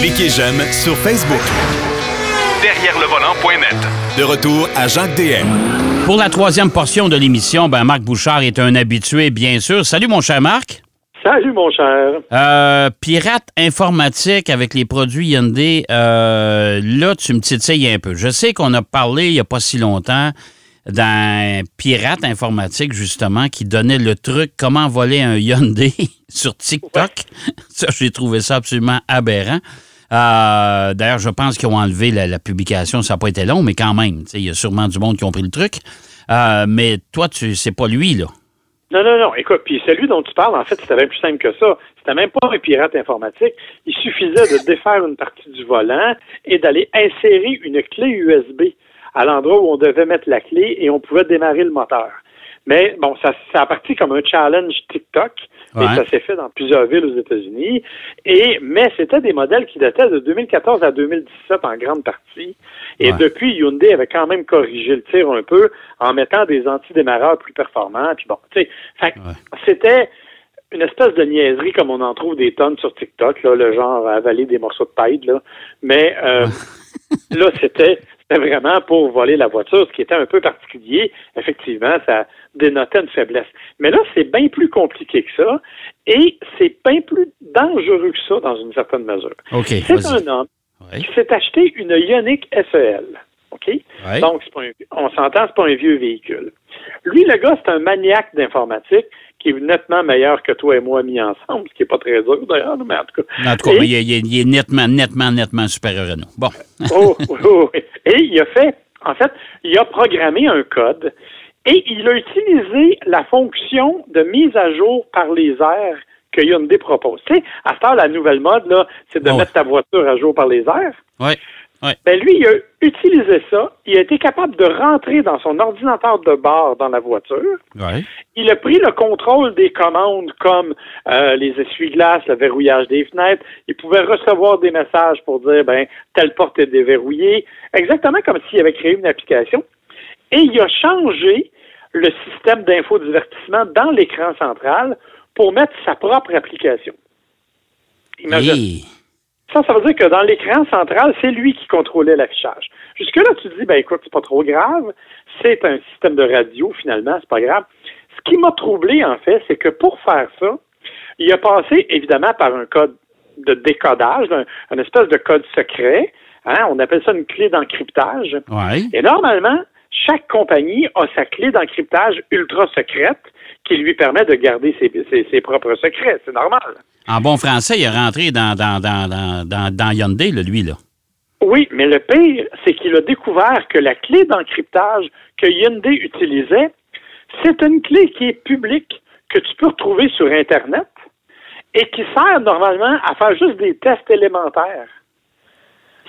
Cliquez j'aime sur Facebook. Derrière le volant.net. De retour à Jacques DM. Pour la troisième portion de l'émission, ben Marc Bouchard est un habitué, bien sûr. Salut, mon cher Marc. Salut, mon cher. Euh, pirate informatique avec les produits Hyundai, euh, là, tu me titilles un peu. Je sais qu'on a parlé il n'y a pas si longtemps d'un pirate informatique, justement, qui donnait le truc comment voler un Hyundai sur TikTok. Ça, j'ai trouvé ça absolument aberrant. Euh, D'ailleurs, je pense qu'ils ont enlevé la, publication. Ça n'a pas été long, mais quand même, il y a sûrement du monde qui ont pris le truc. Euh, mais toi, tu c'est pas lui, là. Non, non, non. Écoute, puis celui dont tu parles, en fait, c'était bien plus simple que ça. C'était même pas un pirate informatique. Il suffisait de défaire une partie du volant et d'aller insérer une clé USB à l'endroit où on devait mettre la clé et on pouvait démarrer le moteur. Mais bon, ça, ça a parti comme un challenge TikTok. Et ça s'est fait dans plusieurs villes aux États-Unis. Et mais c'était des modèles qui dataient de 2014 à 2017 en grande partie. Et depuis, Hyundai avait quand même corrigé le tir un peu en mettant des antidémarreurs plus performants. Puis bon, tu sais, c'était une espèce de niaiserie comme on en trouve des tonnes sur TikTok, là, le genre avaler des morceaux de paille, là. Mais euh, là, c'était c'était vraiment pour voler la voiture, ce qui était un peu particulier. Effectivement, ça dénotait une faiblesse. Mais là, c'est bien plus compliqué que ça et c'est bien plus dangereux que ça dans une certaine mesure. c'est un homme qui s'est acheté une Ioniq SEL. OK? Donc, on s'entend, c'est pas un vieux véhicule. Lui, le gars, c'est un maniaque d'informatique qui est nettement meilleur que toi et moi mis ensemble, ce qui n'est pas très dur d'ailleurs, mais en tout cas. En tout cas, il, est, nettement, nettement, nettement supérieur à nous. Bon. oh, oh, Et il a fait, en fait, il a programmé un code et il a utilisé la fonction de mise à jour par les airs que Hyundai propose. Tu sais, à ce la nouvelle mode, là, c'est de mettre ta voiture à jour par les airs. Ben lui, il a utilisé ça. Il a été capable de rentrer dans son ordinateur de bord dans la voiture. Il a pris le contrôle des commandes comme euh, les essuie-glaces, le verrouillage des fenêtres. Il pouvait recevoir des messages pour dire ben telle porte est déverrouillée, exactement comme s'il avait créé une application. Et il a changé le système d'infodivertissement dans l'écran central pour mettre sa propre application. Imagine. Ça, ça veut dire que dans l'écran central, c'est lui qui contrôlait l'affichage. Jusque-là, tu te dis, ben écoute, c'est pas trop grave. C'est un système de radio, finalement, c'est pas grave. Ce qui m'a troublé, en fait, c'est que pour faire ça, il a passé, évidemment, par un code de décodage, un, espèce de code secret. Hein, on appelle ça une clé d'encryptage. Et normalement, chaque compagnie a sa clé d'encryptage ultra secrète qui lui permet de garder ses propres secrets. C'est normal. En bon français, il est rentré dans, dans, dans, dans, dans Hyundai, lui, là. Oui, mais le pire, c'est qu'il a découvert que la clé d'encryptage que Hyundai utilisait, c'est une clé qui est publique, que tu peux retrouver sur Internet et qui sert normalement à faire juste des tests élémentaires.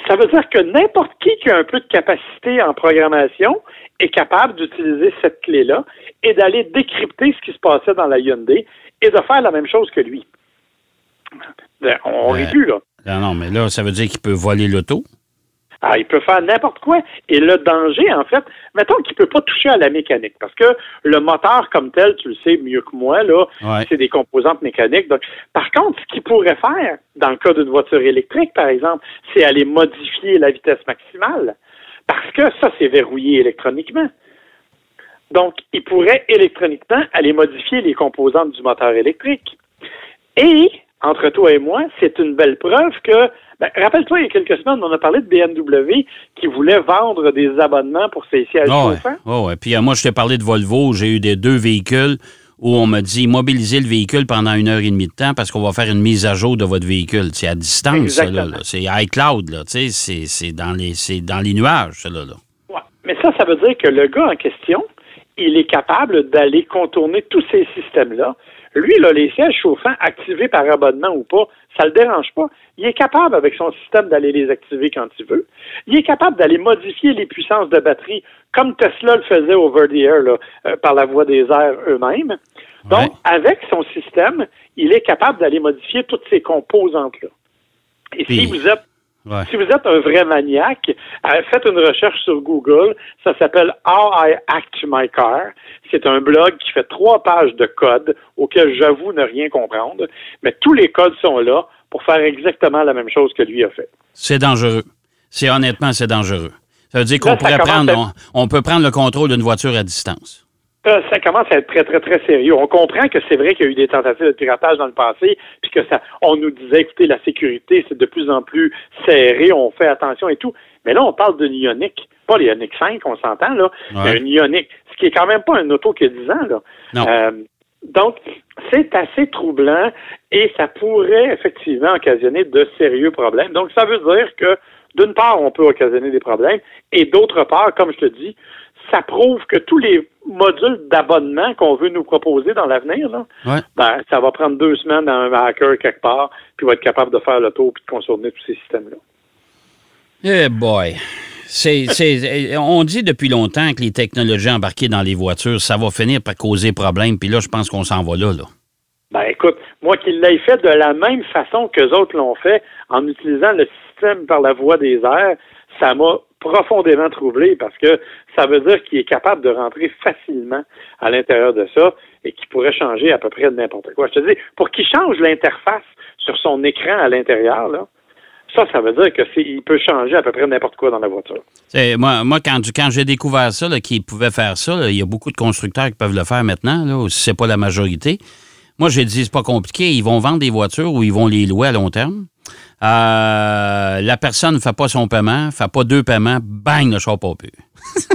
Ça veut dire que n'importe qui qui a un peu de capacité en programmation est capable d'utiliser cette clé-là et d'aller décrypter ce qui se passait dans la Hyundai et de faire la même chose que lui. Ben, on aurait pu, là. Non, non, mais là, ça veut dire qu'il peut voler l'auto? Ah, il peut faire n'importe quoi. Et le danger, en fait, mettons qu'il ne peut pas toucher à la mécanique, parce que le moteur comme tel, tu le sais mieux que moi, là, c'est des composantes mécaniques. Donc, par contre, ce qu'il pourrait faire, dans le cas d'une voiture électrique, par exemple, c'est aller modifier la vitesse maximale, parce que ça, c'est verrouillé électroniquement. Donc, il pourrait électroniquement aller modifier les composantes du moteur électrique. Et entre toi et moi, c'est une belle preuve que, ben, rappelle-toi, il y a quelques semaines, on a parlé de BMW qui voulait vendre des abonnements pour ses sièges oh chauffants. Oh ouais. Puis euh, moi, je t'ai parlé de Volvo, j'ai eu des deux véhicules où on m'a dit mobiliser le véhicule pendant une heure et demie de temps parce qu'on va faire une mise à jour de votre véhicule. C'est à distance, ça, là. C'est iCloud, là. Tu sais, c'est dans les, dans les nuages, ça, là. Ouais. Mais ça, ça veut dire que le gars en question, il est capable d'aller contourner tous ces systèmes-là lui, là, les sièges chauffants activés par abonnement ou pas, ça le dérange pas. Il est capable, avec son système, d'aller les activer quand il veut. Il est capable d'aller modifier les puissances de batterie, comme Tesla le faisait over the air, là, euh, par la voie des airs eux-mêmes. Donc, avec son système, il est capable d'aller modifier toutes ces composantes-là. Et si vous êtes si vous êtes un vrai maniaque, euh, faites une recherche sur Google. Ça s'appelle How I Act My Car. C'est un blog qui fait trois pages de code auquel j'avoue ne rien comprendre, mais tous les codes sont là pour faire exactement la même chose que lui a fait. C'est dangereux. C'est honnêtement, c'est dangereux. Ça veut dire qu'on pourrait prendre, on, on peut prendre le contrôle d'une voiture à distance. Euh, ça commence à être très, très, très sérieux. On comprend que c'est vrai qu'il y a eu des tentatives de piratage dans le passé, puis que ça, on nous disait, écoutez, la sécurité, c'est de plus en plus serré, on fait attention et tout. Mais là, on parle d'une Ioniq, pas l'Ioniq 5, on s'entend, là, Ouais. mais une Ioniq, ce qui est quand même pas un auto qui a 10 ans, là. Non. Euh, donc, c'est assez troublant et ça pourrait effectivement occasionner de sérieux problèmes. Donc, ça veut dire que, d'une part, on peut occasionner des problèmes et d'autre part, comme je te dis, ça prouve que tous les modules d'abonnement qu'on veut nous proposer dans l'avenir, là, Ouais. ben, ça va prendre deux semaines à un hacker quelque part, puis va être capable de faire le tour puis de contourner tous ces systèmes-là. Eh boy. C'est, c'est- on dit depuis longtemps que les technologies embarquées dans les voitures, ça va finir par causer problème. Puis là, je pense qu'on s'en va là. là. Ben écoute, moi qu'il l'ait fait de la même façon que les autres l'ont fait, en utilisant le système par la voie des airs, ça m'a profondément troublé parce que ça veut dire qu'il est capable de rentrer facilement à l'intérieur de ça et qu'il pourrait changer à peu près de n'importe quoi. Je te dis, pour qu'il change l'interface sur son écran à l'intérieur, là, ça, ça veut dire que c'est, il peut changer à peu près n'importe quoi dans la voiture. Moi, moi, quand, quand j'ai découvert ça, là, qu'ils pouvaient faire ça, il y a beaucoup de constructeurs qui peuvent le faire maintenant, là, si c'est pas la majorité. Moi, j'ai dit, c'est pas compliqué. Ils vont vendre des voitures ou ils vont les louer à long terme. Euh, la personne ne fait pas son paiement, fait pas deux paiements, bang, le char pas plus.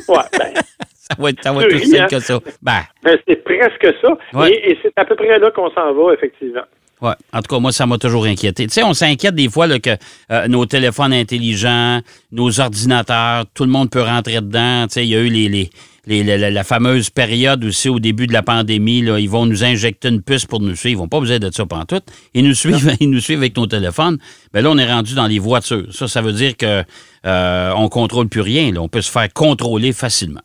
Ouais, ben, Ça va être, ça va être simple que ça. Ben, ben, c'est presque ça. Ouais. Et, et c'est à peu près là qu'on s'en va, effectivement. Ouais. En tout cas, moi, ça m'a toujours inquiété. Tu sais, on s'inquiète des fois là, que euh, nos téléphones intelligents, nos ordinateurs, tout le monde peut rentrer dedans. Tu sais, il y a eu les, les, les- la, fameuse période aussi au début de la pandémie. Là, ils vont nous injecter une puce pour nous suivre. Ils vont pas besoin de ça tout. Ils nous suivent, ils nous suivent avec nos téléphones. Mais là, on est rendu dans les voitures. Ça, ça veut dire que euh, on contrôle plus rien. Là. On peut se faire contrôler facilement.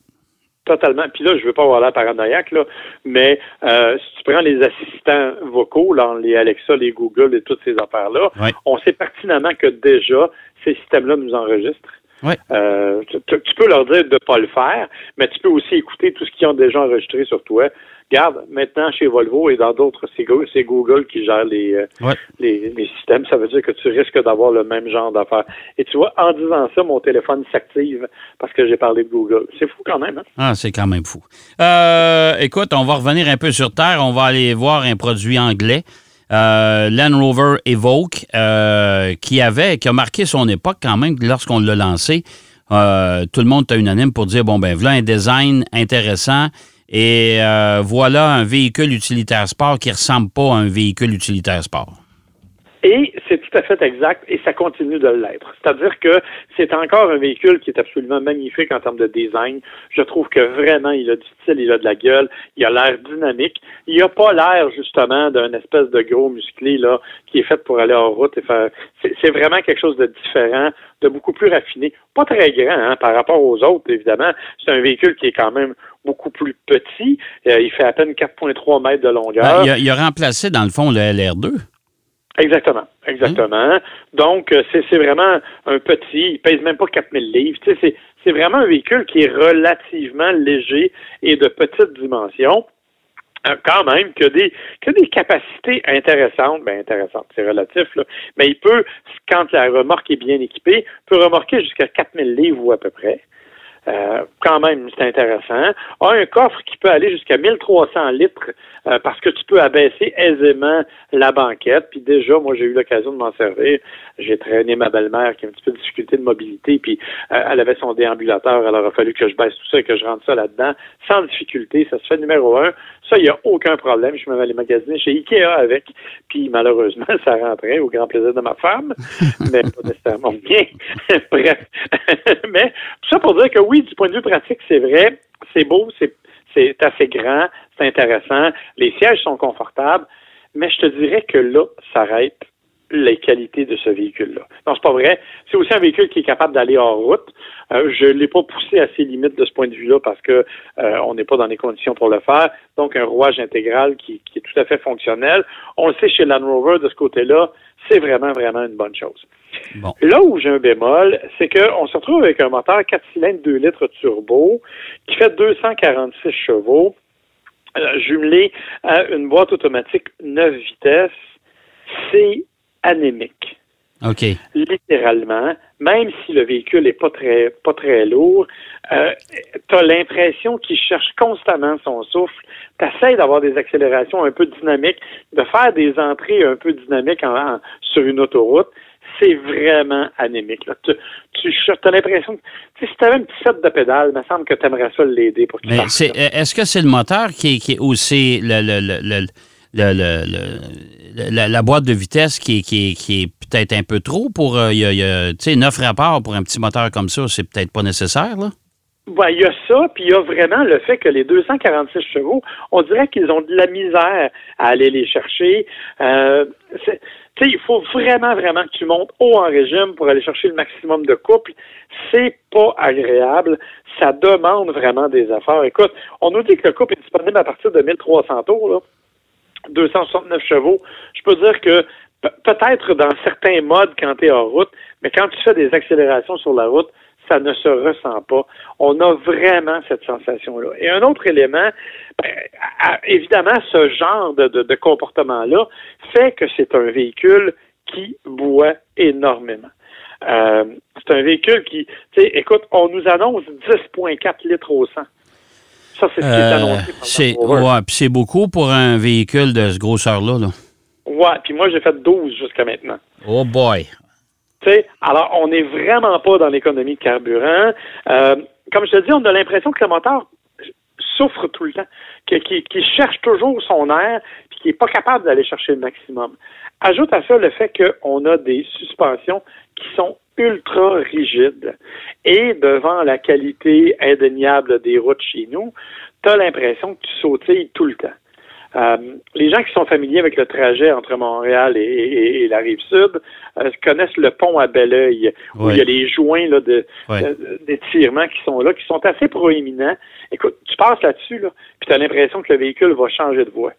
Totalement. Puis là, je veux pas avoir l'air paranoïaque, là, mais euh, si tu prends les assistants vocaux, là, les Alexa, les Google et toutes ces affaires-là, on sait pertinemment que déjà, ces systèmes-là nous enregistrent. Ouais. Euh, tu, peux leur dire de ne pas le faire, mais tu peux aussi écouter tout ce qu'ils ont déjà enregistré sur toi. Garde, maintenant, chez Volvo et dans d'autres, c'est Go- c'est Google qui gère les, euh, Ouais. les, les systèmes. Ça veut dire que tu risques d'avoir le même genre d'affaires. Et tu vois, en disant ça, mon téléphone s'active parce que j'ai parlé de Google. C'est fou quand même, hein? Ah, c'est quand même fou. Euh, écoute, on va revenir un peu sur Terre. On va aller voir un produit anglais. Euh, Land Rover Evoque, euh, qui avait, qui a marqué son époque quand même lorsqu'on l'a lancé. Euh, tout le monde était unanime pour dire bon ben voilà un design intéressant et euh, voilà un véhicule utilitaire sport qui ressemble pas à un véhicule utilitaire sport. Et fait exact, et ça continue de l'être. C'est-à-dire que c'est encore un véhicule qui est absolument magnifique en termes de design. Je trouve que vraiment, il a du style, il a de la gueule, il a l'air dynamique. Il a pas l'air, justement, d'un espèce de gros musclé, là, qui est fait pour aller en route et faire... C'est c'est vraiment quelque chose de différent, de beaucoup plus raffiné. Pas très grand, hein, par rapport aux autres, évidemment. C'est un véhicule qui est quand même beaucoup plus petit. Euh, il fait à peine 4,3 mètres de longueur. Ben, il, a, il a remplacé dans le fond le LR2. Exactement, exactement. Donc, euh, c'est vraiment un petit, il pèse même pas 4000 livres. Tu sais, c'est- c'est vraiment un véhicule qui est relativement léger et de petite dimension. Euh, quand même, que des, que des capacités intéressantes, ben intéressantes, c'est relatif, là, mais il peut, quand la remorque est bien équipée, peut remorquer jusqu'à 4000 livres ou à peu près. Euh, quand même, c'est intéressant. A un coffre qui peut aller jusqu'à 1300 litres euh, parce que tu peux abaisser aisément la banquette. Puis déjà, moi, j'ai eu l'occasion de m'en servir. J'ai traîné ma belle-mère qui a un petit peu de difficulté de mobilité, puis euh, elle avait son déambulateur. Alors, il a fallu que je baisse tout ça et que je rentre ça là-dedans sans difficulté. Ça se fait numéro un. Ça, il n'y a aucun problème. Je me vais aller magasiner chez Ikea avec. Puis malheureusement, ça rentrait au grand plaisir de ma femme, mais pas nécessairement bien. Bref. mais tout ça pour dire que oui, du point de vue pratique, c'est vrai, c'est beau, c'est assez grand, c'est intéressant, les sièges sont confortables, mais je te dirais que là s'arrête les qualités de ce véhicule-là. Non, c'est pas vrai. C'est aussi un véhicule qui est capable d'aller hors route. Euh, je l'ai pas poussé à ses limites de ce point de vue-là parce que euh, on n'est pas dans les conditions pour le faire. Donc, un rouage intégral qui, qui est tout à fait fonctionnel. On le sait chez Land Rover de ce côté-là, c'est vraiment, vraiment une bonne chose. Bon. Là où j'ai un bémol, c'est qu'on se retrouve avec un moteur 4 cylindres 2 litres turbo qui fait 246 chevaux, euh, jumelé à une boîte automatique 9 vitesses. C'est anémique. OK. Littéralement, même si le véhicule est pas très pas très lourd, euh, tu as l'impression qu'il cherche constamment son souffle. Tu essaies d'avoir des accélérations un peu dynamiques, de faire des entrées un peu dynamiques en, sur une autoroute. C'est vraiment anémique. Là. Tu, tu as l'impression que si tu avais un petit set de pédales, il me semble que tu aimerais ça l'aider pour qu'il c'est, est-ce que c'est le moteur qui est, qui est aussi le, le, le, le- la, la boîte de vitesse qui est, qui qui est peut-être un peu trop pour. euh, y a- tu sais, neuf rapports pour un petit moteur comme ça, c'est peut-être pas nécessaire, là? Ouais, il y a ça, puis il y a vraiment le fait que les 246 chevaux, on dirait qu'ils ont de la misère à aller les chercher. Euh, tu sais, il faut vraiment, vraiment que tu montes haut en régime pour aller chercher le maximum de couple. C'est pas agréable. Ça demande vraiment des efforts. Écoute, on nous dit que le couple est disponible à partir de 1300 tours, là. 269 chevaux. Je peux dire que pe- peut-être dans certains modes quand tu es en route, mais quand tu fais des accélérations sur la route, ça ne se ressent pas. On a vraiment cette sensation-là. Et un autre élément, ben, évidemment, ce genre de comportement-là fait que c'est un véhicule qui boit énormément. Euh, c'est un véhicule qui, tu sais, écoute, on nous annonce 10,4 litres au 100. Ça, c'est ce qui est Euh, annoncé par c'est, ouais, puis c'est beaucoup pour un véhicule de ce grosseur-là. Là. Ouais, puis moi, j'ai fait 12 jusqu'à maintenant. Oh boy! Tu sais, alors, on n'est vraiment pas dans l'économie de carburant. Euh, comme je te dis, on a l'impression que le moteur souffre tout le temps, qu'il cherche toujours son air, qu'il n'est pas capable d'aller chercher le maximum. Ajoute à ça le fait qu'on a des suspensions qui sont ultra rigides. Et devant la qualité indéniable des routes chez nous, tu as l'impression que tu sautilles tout le temps. Euh, les gens qui sont familiers avec le trajet entre Montréal et, et- et la rive sud euh, connaissent le pont à Belleuil, où Ouais. il y a les joints là, de, Ouais. d'étirement qui sont là, qui sont assez proéminents. Écoute, tu passes là-dessus, là, puis tu as l'impression que le véhicule va changer de voie.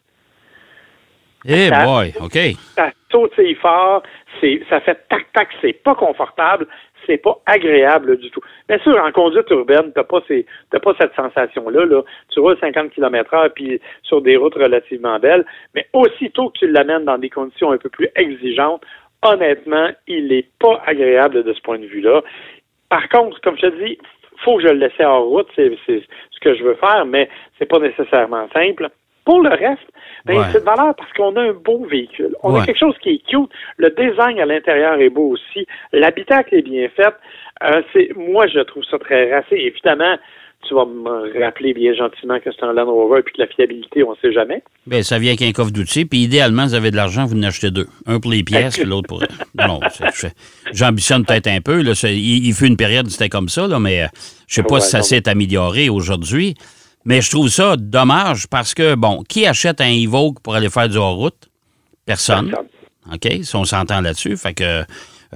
Eh Ça- boy! OK. Ça sautille fort, ça fait tac-tac, c'est pas confortable, c'est pas agréable du tout. Bien sûr, en conduite urbaine, t'as pas ces, pas cette sensation-là, là. Tu roules 50 km heure puis sur des routes relativement belles, mais aussitôt que tu l'amènes dans des conditions un peu plus exigeantes, honnêtement, il est pas agréable de ce point de vue-là. Par contre, comme je te dis, faut que je le laisse en route, c'est, c'est ce que je veux faire, mais c'est pas nécessairement simple. Pour le reste, ben, Ouais. c'est de valeur parce qu'on a un beau véhicule. On Ouais. a quelque chose qui est cute. Le design à l'intérieur est beau aussi. L'habitacle est bien fait. Euh, c'est, moi, je trouve ça très racé. Évidemment, tu vas me rappeler bien gentiment que c'est un Land Rover et que la fiabilité, on ne sait jamais. Bien, ça vient qu'un coffre d'outils, puis idéalement, vous avez de l'argent, vous en achetez deux. Un pour les pièces, l'autre pour. Non, j'ambitionne peut-être un peu. Là, il, il fut une période où c'était comme ça, là, mais euh, je sais pas Ouais, si ça s'est amélioré aujourd'hui. Mais je trouve ça dommage parce que, bon, qui achète un Evoque pour aller faire du hors-route? Personne. Personne. OK? Si on s'entend là-dessus. Fait que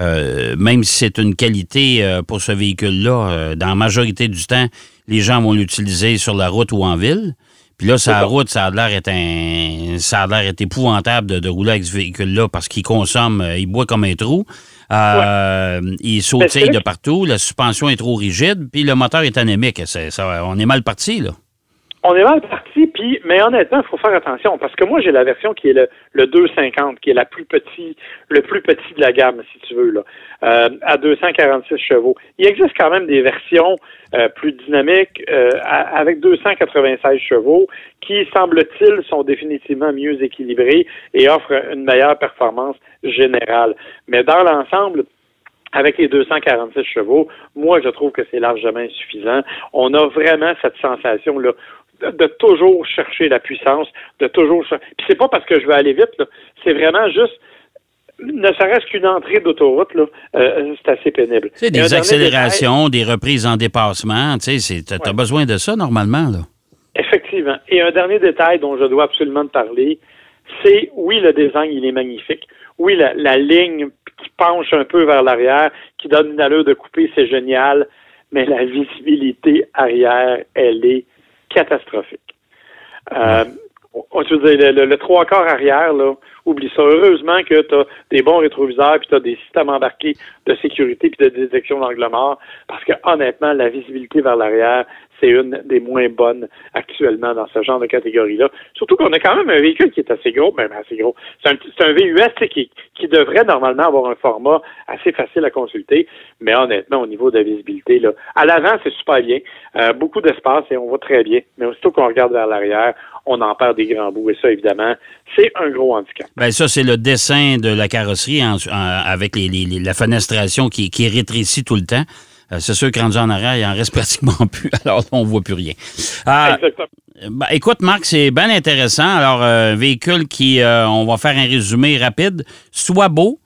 euh, même si c'est une qualité euh, pour ce véhicule-là, euh, dans la majorité du temps, les gens vont l'utiliser sur la route ou en ville. Puis là, ça. route, ça a l'air être un, ça a l'air épouvantable de, de rouler avec ce véhicule-là parce qu'il consomme, il boit comme un trou. Euh, Il sautille de partout, la suspension est trop rigide, puis le moteur est anémique. Ça- on est mal parti, là. On est mal parti, puis, mais honnêtement, il faut faire attention parce que moi, j'ai la version qui est le, le 250, qui est la plus petit, le plus petit de la gamme, si tu veux, là, euh, à 246 chevaux. Il existe quand même des versions euh, plus dynamiques euh, avec 296 chevaux qui, semble-t-il, sont définitivement mieux équilibrés et offrent une meilleure performance générale. Mais dans l'ensemble, avec les 246 chevaux, moi, je trouve que c'est largement insuffisant. On a vraiment cette sensation-là de, toujours chercher la puissance, de toujours Puis c'est pas parce que je veux aller vite, c'est vraiment juste ne serait-ce qu'une entrée d'autoroute, là, euh, c'est assez pénible. Tu un des accélérations, des reprises en dépassement, tu sais, c'est- t'as t'as Ouais. besoin de ça normalement, là. Effectivement. Et un dernier détail dont je dois absolument te parler, c'est, oui, le design, il est magnifique. Oui, la, la ligne qui penche un peu vers l'arrière, qui donne une allure de coupé, c'est génial, mais la visibilité arrière, elle est catastrophique. Euh, on- je veux dire, le, le- le trois quarts arrière, là, oublie ça. Heureusement que tu as des bons rétroviseurs, puis tu as des systèmes embarqués de sécurité puis de détection d'angle mort, parce que honnêtement, la visibilité vers l'arrière, c'est une des moins bonnes actuellement dans ce genre de catégorie-là. Surtout qu'on a quand même un véhicule qui est assez gros, même assez gros. C'est un, un VUS qui, qui devrait normalement avoir un format assez facile à consulter, mais honnêtement, au niveau de la visibilité, là, à l'avant, c'est super bien. Euh, beaucoup d'espace et on voit très bien. Mais aussitôt qu'on regarde vers l'arrière, on en perd des grands bouts. Et ça, évidemment, c'est un gros handicap. Bien, ça, c'est le dessin de la carrosserie avec la fenestration qui, qui rétrécit tout le temps. Euh, c'est sûr que rendu en arrière, il en reste pratiquement plus. Alors, on ne voit plus rien. Euh, Exactement. Ben, écoute, Marc, c'est bien intéressant. Alors, un véhicule qui, on va faire un résumé rapide, soit beau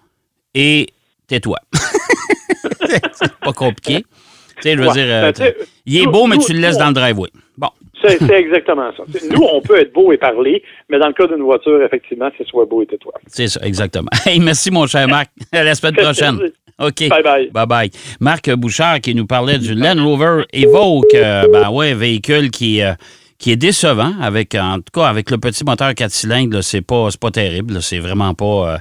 et tais-toi. c'est pas compliqué. Tu sais, je veux dire, ben, il est beau, mais tu le laisses dans le driveway. Bon. C'est exactement ça. Nous, on peut être beau et parler, mais dans le cas d'une voiture, effectivement, c'est soit beau et tais-toi. C'est ça, exactement. Hey, merci, mon cher Marc. À la semaine prochaine. OK. Bye bye. Bye bye. Marc Bouchard qui nous parlait du Land Rover Evoque. Euh, ben ouais, véhicule qui, euh, qui est décevant avec, en tout cas, avec le petit moteur 4 cylindres, c'est pas, pas terrible. C'est vraiment pas. Euh,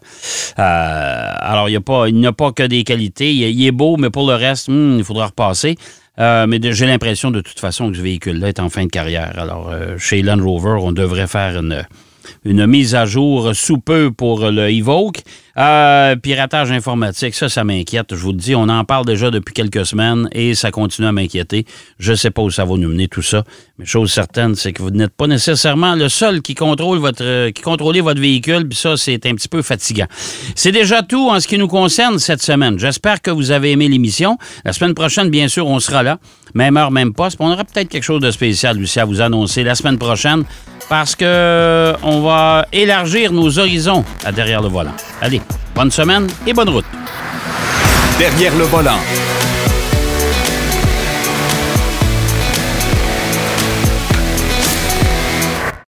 alors, il n'y a, a, pas que des qualités. Il, est beau, mais pour le reste, hmm, il faudra repasser. Mais j'ai l'impression de toute façon que ce véhicule-là est en fin de carrière. Alors, chez Land Rover, on devrait faire une, une mise à jour sous peu pour le Evoque. Euh, piratage informatique, ça, ça m'inquiète. Je vous le dis, on en parle déjà depuis quelques semaines et ça continue à m'inquiéter. Je ne sais pas où ça va nous mener tout ça, mais chose certaine, c'est que vous n'êtes pas nécessairement le seul qui contrôle votre, qui contrôle votre véhicule, puis ça, c'est un petit peu fatigant. C'est déjà tout en ce qui nous concerne cette semaine. J'espère que vous avez aimé l'émission. La semaine prochaine, bien sûr, on sera là. Même heure, même poste. On aura peut-être quelque chose de spécial, Lucie, à vous annoncer la semaine prochaine parce que on va élargir nos horizons à derrière le volant. Allez, bonne semaine et bonne route. Derrière le volant.